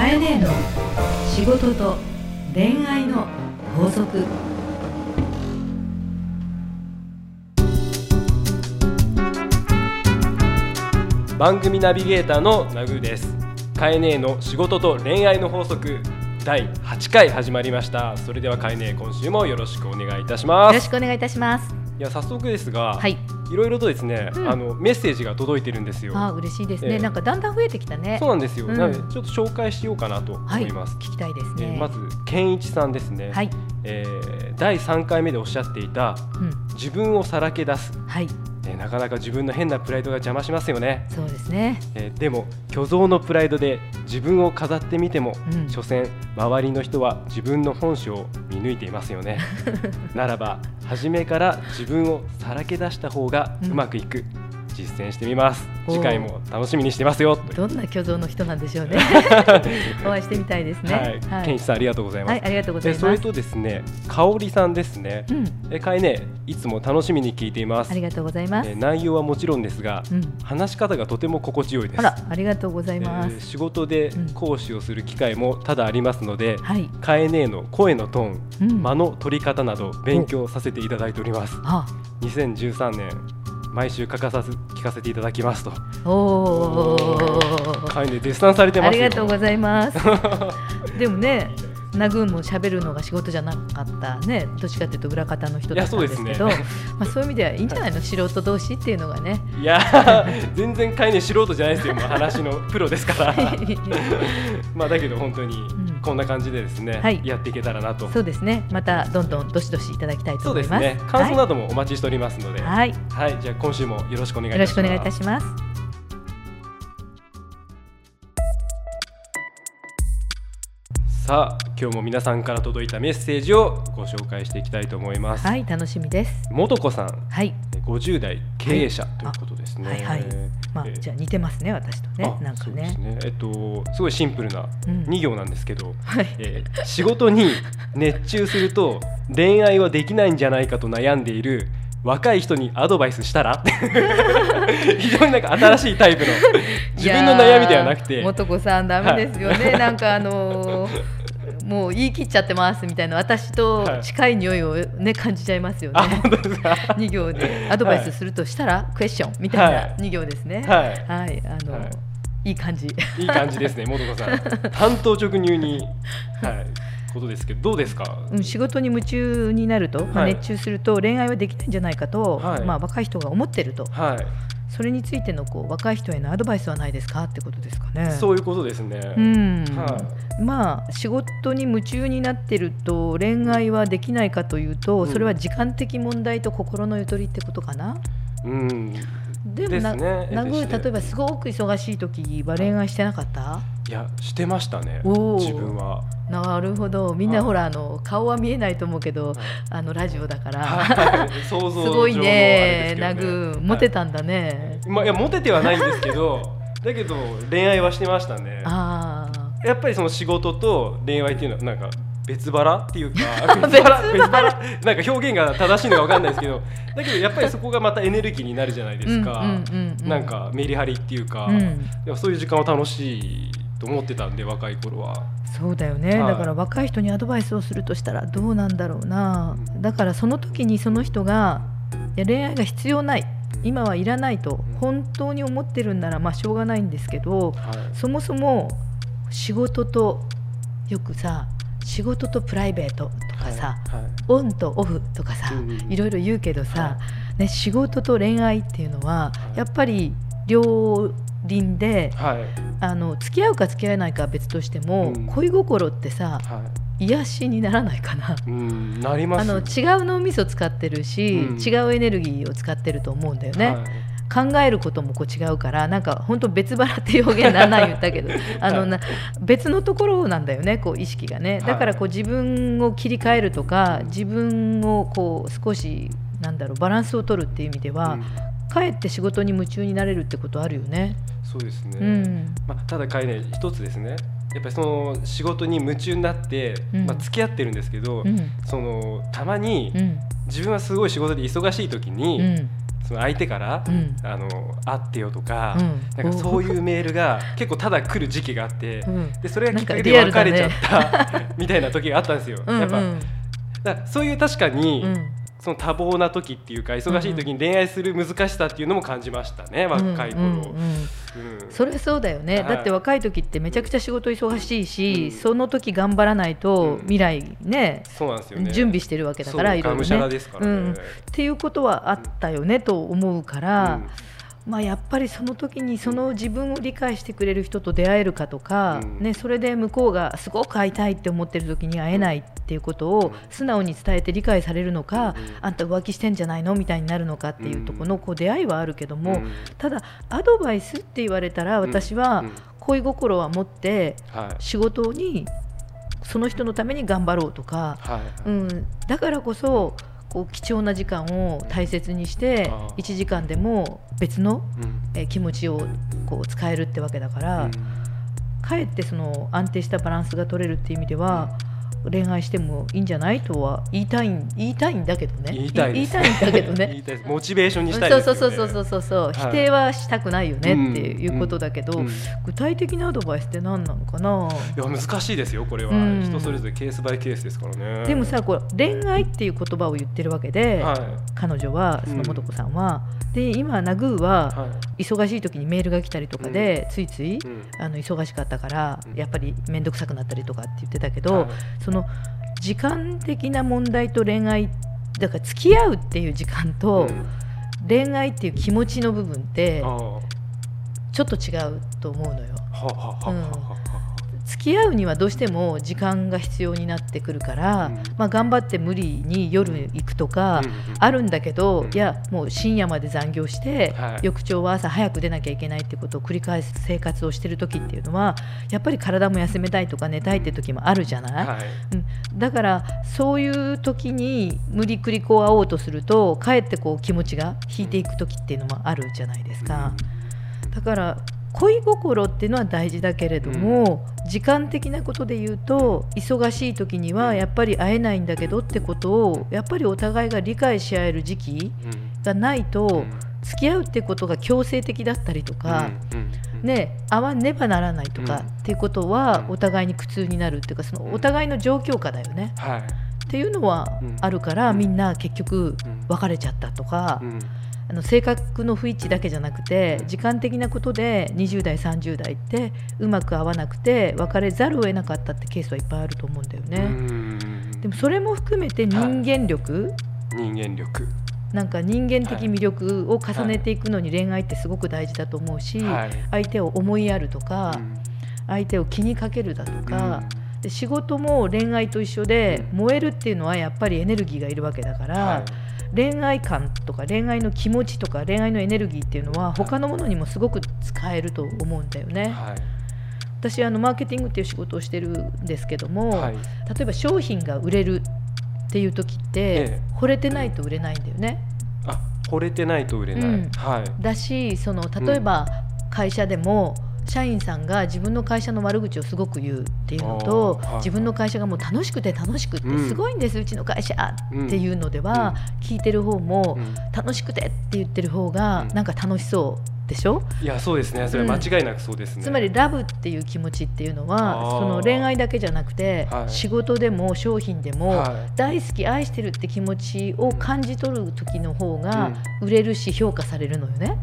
かえねえの仕事と恋愛の法則。番組ナビゲーターのナグーです。カエネの仕事と恋愛の法則。第8回始まりました。それではカエネ今週もよろしくお願いいたします。よろしくお願いいたします。いや早速ですが、はいいろいろとですね、うん。あのメッセージが届いてるんですよ。あ嬉しいですね、ええ。なんかだんだん増えてきたね。そうなんですよ、うん。なのでちょっと紹介しようかなと思はいいます、聞きたいですね、えーまず健一さんですね、はい、えー第3回目でおっしゃっていたうん、自分をさらけ出す、はいえーなかなか自分の変なプライドが邪魔しますよね。そうですね。えーでも虚像のプライドで自分を飾ってみても、うん。所詮周りの人は自分の本性を見抜いていますよね。ならば初めから自分をさらけ出した方がうまくいく、実践してみます。次回も楽しみにしてますよ。どんな虚像の人なんでしょうね。お会いしてみたいですね。はい、健一さんありがとうございます、はい、ありがとうございでます。それとですね香織さんですね、うん、えかえねいつも楽しみに聞いています。ありがとうございます。え内容はもちろんですが、うん。話し方がとても心地よいです。あらありがとうございまえーす、仕事でうん。講師をする機会も多々ありますので、はい。カエネの声のトーン、うん。間の取り方など勉強させていただいております。あ。2013年毎週欠かさず聞かせていただきますと。おーカエネ絶賛されてますよ。ありがとうございます。でもね、ナグーンも喋るのが仕事じゃなかったね、どっちかというと裏方の人だったんですけど、いやそうまあそういう意味ではいいんじゃないの、素人同士っていうのがね。いやー全然カエネ素人じゃないですよ。もう話のプロですから。まあだけど本当にんこんな感じでですね、はいやっていけたらなと。そうですね、またどんどんどしどしいただきたいとそう思います。ですね。感想なはどもお待ちしておりますので、い、はい、はい、じゃあ今週もよろしくお願いいたします。よろしくお願いいたします。さあ今日も皆さんから届いたメッセージをご紹介していきたいと思います。はい、楽しみです。元子さん、はい、50代経営者ということですね。はいはいまあえー。じゃあ似てますね、私とね、あなんかね。ね。えっとすごいシンプルなうん。2行なんですけど、はい、えー仕事に熱中すると恋愛はできないんじゃないかと悩んでいる若い人にアドバイスしたら？非常になんか新しいタイプの自分の悩みではなくて。いやー元子さんダメですよね、なんかあのーもう言い切っちゃってますみたいな私と近い匂いをね感じちゃいますよね。二行で。アドバイスするとしたら、クエスチョンみたいはない。二行ですね。はい。はい、あの、はい。い、い感じ。いい感じですね元子さん。担当直入にはい ことですけどどうですか？うん仕事に夢中になると、まあはい。熱中すると恋愛はできないんじゃないかと、はい。まあ若い人が思ってると、はいそれについてのこう若い人へのアドバイスはないですかってことですかね。そういうことですね。うんはまあ仕事に夢中になってると恋愛はできないかというと、うんそれは時間的問題と心のゆとりってことかな。うん。でもな、ねなぐえでして例えばすごく忙しい時は恋愛してなかった、いやしてましたね。自分は。なるほど。みんはない。ほら、あの顔は見えないと思うけど、あのラジオだから、はい。想像すごいねナグモテたんだね、まあいやモテてはないんですけど、だけど恋愛はしてましたね。ああやっぱりその仕事と恋愛っていうのはなんか別腹っていうか 別腹別腹？なんか表現が正しいのかわかんないですけどだけどやっぱりそこがまたエネルギーになるじゃないですか、うんなんかメリハリっていうか、そういう時間は楽しいと思ってたんで若い頃はそうだよね、はい。だから若い人にアドバイスをするとしたらどうなんだろうな、だからその時にその人がいや恋愛が必要ない。今はいらないと本当に思ってるんならまあしょうがないんですけどはい。そもそも仕事とよくさ仕事とプライベートとかさ、はい。はい。オンとオフとかさ、うんうんいろいろ言うけどさ、はね、仕事と恋愛っていうのは、はい。やっぱり両輪ではい。あの付き合うか付き合えないかは別としても、うん。恋心ってさはい。癒しにならないかな。うんなりますあの違う脳みそ使ってるし、うん。違うエネルギーを使ってると思うんだよね。はい。考えることもこう違うからなんか本当別腹って表現なんなん言ったけど あのな別のところなんだよねこう意識がね。だからこう自分を切り替えるとか自分をこう少しなんだろうバランスを取るっていう意味では、うんかえって仕事に夢中になれるってことあるよね。そうですね、うん。まあ、ただかいね一つですね。やっぱりその仕事に夢中になって、うん。まあ、付き合ってるんですけど、うん。そのたまにうん。自分はすごい仕事で忙しい時に、うん。そその相手から、うん。あの会ってよとか、うん。なんかそういうメールが結構ただ来る時期があって、うん。でそれがきっかけで別れちゃったみたいな時があったんですよ。うんやっぱだそういう確かに、うんその多忙な時っていうか忙しい時に恋愛する難しさっていうのも感じましたね、若い頃。うんうんうんうんそれそうだよね、はいだって若い時ってめちゃくちゃ仕事忙しいし、うんその時頑張らないとうん未来ね、そうなんですよね。準備してるわけだからいろいろね。ね。うんっていうことはあったよねと思うから、まあ、やっぱりその時にその自分を理解してくれる人と出会えるかとか、うん。ね、それで向こうがすごく会いたいって思ってる時に会えないっていうことを素直に伝えて理解されるのか、うんあんた浮気してんじゃないのみたいになるのかっていうところのこう出会いはあるけども、うん。ただアドバイスって言われたら私はうん。恋心は持ってはい。仕事にその人のために頑張ろうとか、はい。うん、だからこそこう貴重な時間を大切にしてあー1時間でも別のうん。えー気持ちをこう使えるってわけだから、うん。かえってその安定したバランスが取れるっていう意味では、恋愛してもいいんじゃないとは言いたいん言いたいんだけどね。言いたい言いたいんだけどね。モチベーションにしたいそうそうそうそうそうそう、はい否定はしたくないよねっていうことだけど、うんい。具体的なアドバイスって何なのかな？や難しいですよこれは、うん。人それぞれケースバイケースですからねでもさこう恋愛っていう言葉を言ってるわけで、はい彼女はその素子さん。は、で今ナグーははい忙しい時にメールが来たりとかで、ついついうん。あの忙しかったから、うん。やっぱり面倒くさくなったりとかって言ってたけど、はいその時間的な問題と恋愛だから付き合うっていう時間と、うん。恋愛っていう気持ちの部分ってちょっと違うと思うのよ。あはあはあは付き合うにはどうしても時間が必要になってくるから、うん。まあ、頑張って無理に夜行くとか、あるんだけど、うん。いやもう深夜まで残業して、はい。翌朝は朝早く出なきゃいけないってことを繰り返す生活をしてる時っていうのはやっぱり体も休めたいとか寝たいって時もあるじゃない、はい。うん、だからそういう時に無理くりこう会おうとするとかえってこう気持ちが引いていく時っていうのもあるじゃないですか。だから恋心っていうのは大事だけれども、時間的なことで言うと忙しい時にはやっぱり会えないんだけどってことをやっぱりお互いが理解し合える時期うん。がないと、うん。付き合うってことが強制的だったりとか、うんうんうんね、会わねばならないとか、うん。っていうことはうん。お互いに苦痛になるっていうかそのうん。お互いの状況下だよね、はい。っていうのはうん。あるから、うん。みんな結局うん。別れちゃったとか、うんあの性格の不一致だけじゃなくてうん時間的なことで20代30代ってうまく合わなくて別れざるを得なかったってケースはいっぱいあると思うんだようね。ん。でもそれも含めて人間力、人間力。なんか人間的魅力を重ねていくのに恋愛ってすごく大事だと思うし、はい。相手を思いやるとか、うん。相手を気にかけるだとか、で仕事も恋愛と一緒で、うん。燃えるっていうのはやっぱりエネルギーがいるわけだから、はい恋愛観とか恋愛の気持ちとか恋愛のエネルギーっていうのは他のものにもすごく使えると思うんだよね。はい。私あのマーケティングっていう仕事をしてるんですけども、はい。例えば商品が売れるっていう時って、ええ。惚れてないと売れないんだよね。あ惚れてないと売れない、うん。はい。だしその例えば会社でも、社員さんが自分の会社の悪口をすごく言うっていうのと、自分の会社がもう楽しくて楽しくてうんすごいんです、うちの会社うんっていうのでは、聞いてる方も、うん。楽しくてって言ってる方がうん。なんか楽しそうでしょ、いやそうですね。それは間違いなくそうですね、つまりラブっていう気持ちっていうのはその恋愛だけじゃなくて、はい。仕事でも商品でも、はい。大好き愛してるって気持ちを感じ取る時の方が売れるし評価されるのよね。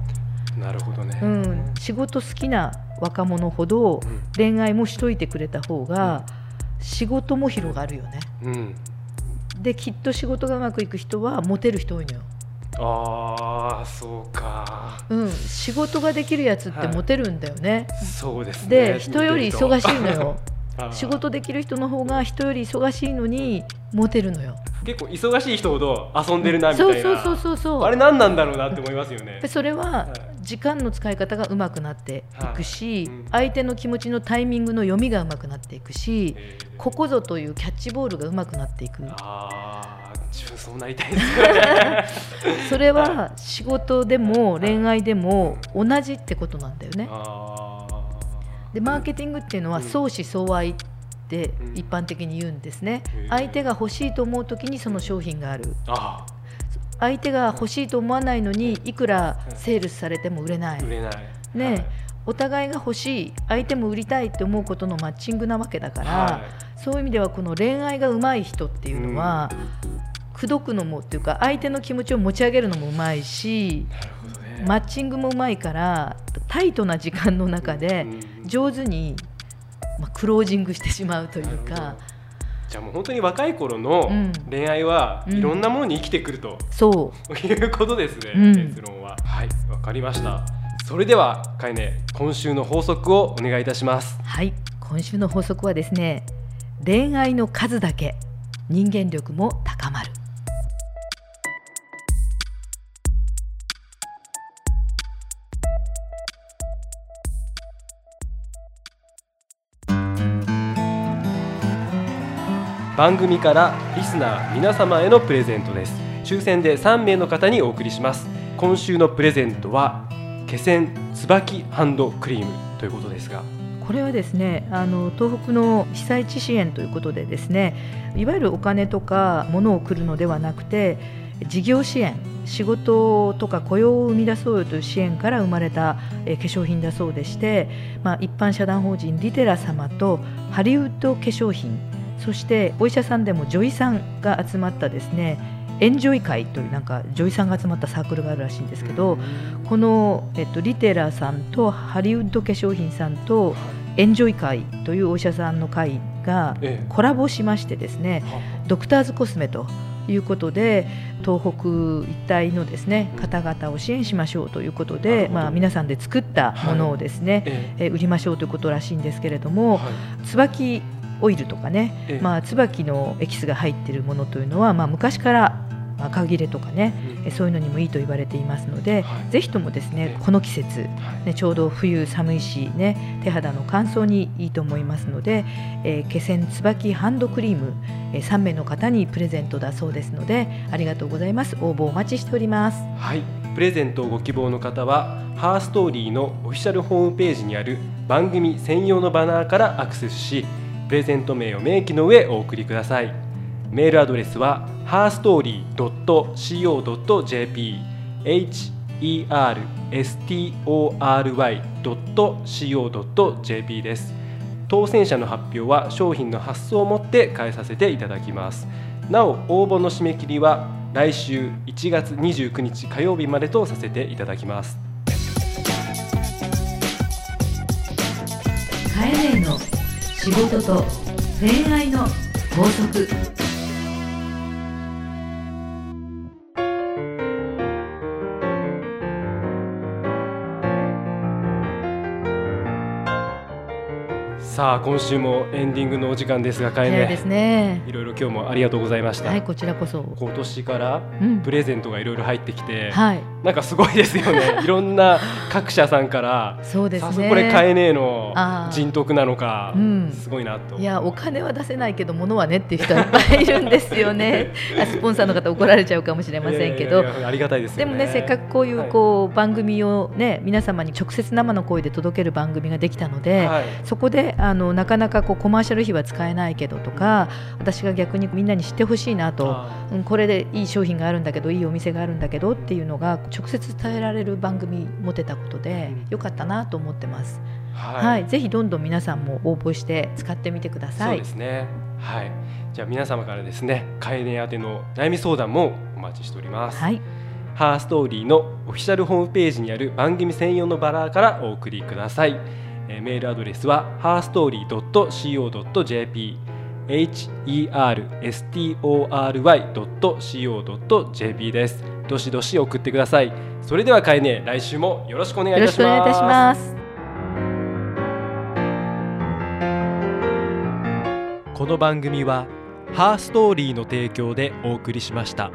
なるほどね、うん、仕事好きな若者ほどうん恋愛もしといてくれた方が仕事も広がるよね。うんできっと仕事がうまくいく人はモテる人多いのよ。ああそうかうん、仕事ができるやつってはいモテるんだよね。そうですねで人より忙しいのよ。仕事できる人の方が人より忙しいのにモテるのよ。結構忙しい人ほど遊んでるなみたいな、そうそうそうそうそう。あれ何なんだろうなって思いますよね。でそれははい。時間の使い方がうまくなっていくし、はい。うん。相手の気持ちのタイミングの読みがうまくなっていくし、えー。ここぞというキャッチボールがうまくなっていく。ああ自分そうなりたいですね。それは仕事でも恋愛でも同じってことなんだよね。あでマーケティングっていうのはうん。相思相愛ってうん。一般的に言うんですね。相手が欲しいと思う時にその商品がある。相手が欲しいと思わないのにいくらセールスされても売れない、ね、はい。お互いが欲しい相手も売りたいって思うことのマッチングなわけだから、はそういう意味ではこの恋愛が上手い人っていうのは、口説くのもっていうか相手の気持ちを持ち上げるのも上手いしマッチングも上手いからタイトな時間の中でうん上手に、まあ、クロージングしてしまうというか。ど。じゃあもう本当に若い頃のうん。恋愛はうん。いろんなものに生きてくるとそいうことですね、うん。結論は。はいわかりました。それではかいね今週の法則をお願いいたします。うはい今週の法則はですね恋愛の数だけ人間力も高まる番組からリスナー皆様へのプレゼントです。抽選で3名の方にお送りします。今週のプレゼントは気仙椿ハンドクリームということですが。これはですねあの東北の被災地支援ということでですねいわゆるお金とか物を送るのではなくて事業支援仕事とか雇用を生み出そうよという支援から生まれた、化粧品だそうでして、まあ、一般社団法人リテラ様とハリウッド化粧品そしてお医者さんでも女医さんが集まったですねエンジョイ会というなんか女医さんが集まったサークルがあるらしいんですけど、この、えっと、リテラさんとハリウッド化粧品さんとエンジョイ会というお医者さんの会がええ。コラボしましてですねドクターズコスメということで東北一帯のですね方々を支援しましょうということで、まあ、皆さんで作ったものをですね、ええ。売りましょうということらしいんですけれどえも、はい。椿オイルとかね、ええ。まあ、椿のエキスが入っているものというのは、まあ、昔から赤切れとかねえそういうのにもいいと言われていますので、はい。ぜひともですねええ。この季節はい。ね、ちょうど冬寒いし、ね、手肌の乾燥にいいと思いますので、えー、気仙椿ハンドクリーム、えー、3名の方にプレゼントだそうですのでありがとうございます。応募お待ちしております。はい、プレゼントをご希望の方はハーストーリーのオフィシャルホームページにある番組専用のバナーからアクセスしプレゼント名を明記の上お送りください。メールアドレスは herstory.co.jp herstory.co.jp です。当選者の発表は商品の発送をもって返させていただきます。なお応募の締め切りは来週1月29日火曜日までとさせていただきます。カエネの仕事と恋愛の法則さあ今週もエンディングのお時間ですがかえねですね。いろいろ今日もありがとうございました、はいこちらこそ、今年からうん。プレゼントがいろいろ入ってきて、はい。なんかすごいですよね。いろんな各社さんからそうですね。これ買えねえの人徳なのか、うん。すごいなと。いやお金は出せないけど物はねっていう人はいっぱいいるんですよね。あスポンサーの方怒られちゃうかもしれませんけど。ありがたいですよね。でもねせっかくこういうこう番組をね皆様に直接生の声で届ける番組ができたので、はい。そこであのなかなかこうコマーシャル費は使えないけどとか私が逆にみんなに知ってほしいなと、あうん、これでいい商品があるんだけどいいお店があるんだけどっていうのが直接伝えられる番組持てたことでうん。よかったなと思ってます。ははい、ぜひどんどん皆さんも応募して使ってみてください。そうで。すね。はい。じゃあ皆様からですねかえね宛ての悩み相談もお待ちしております、はい、ハーストーリーのオフィシャルホームページにある番組専用のバラーからお送りください、えーメールアドレスは herstory.co.jp herstory.co.jp ですどしどし送ってくださいそれではかえね来週もよろしくお願いいたしますしくお願いいたします。この番組はハーストーリーの提供でお送りしました。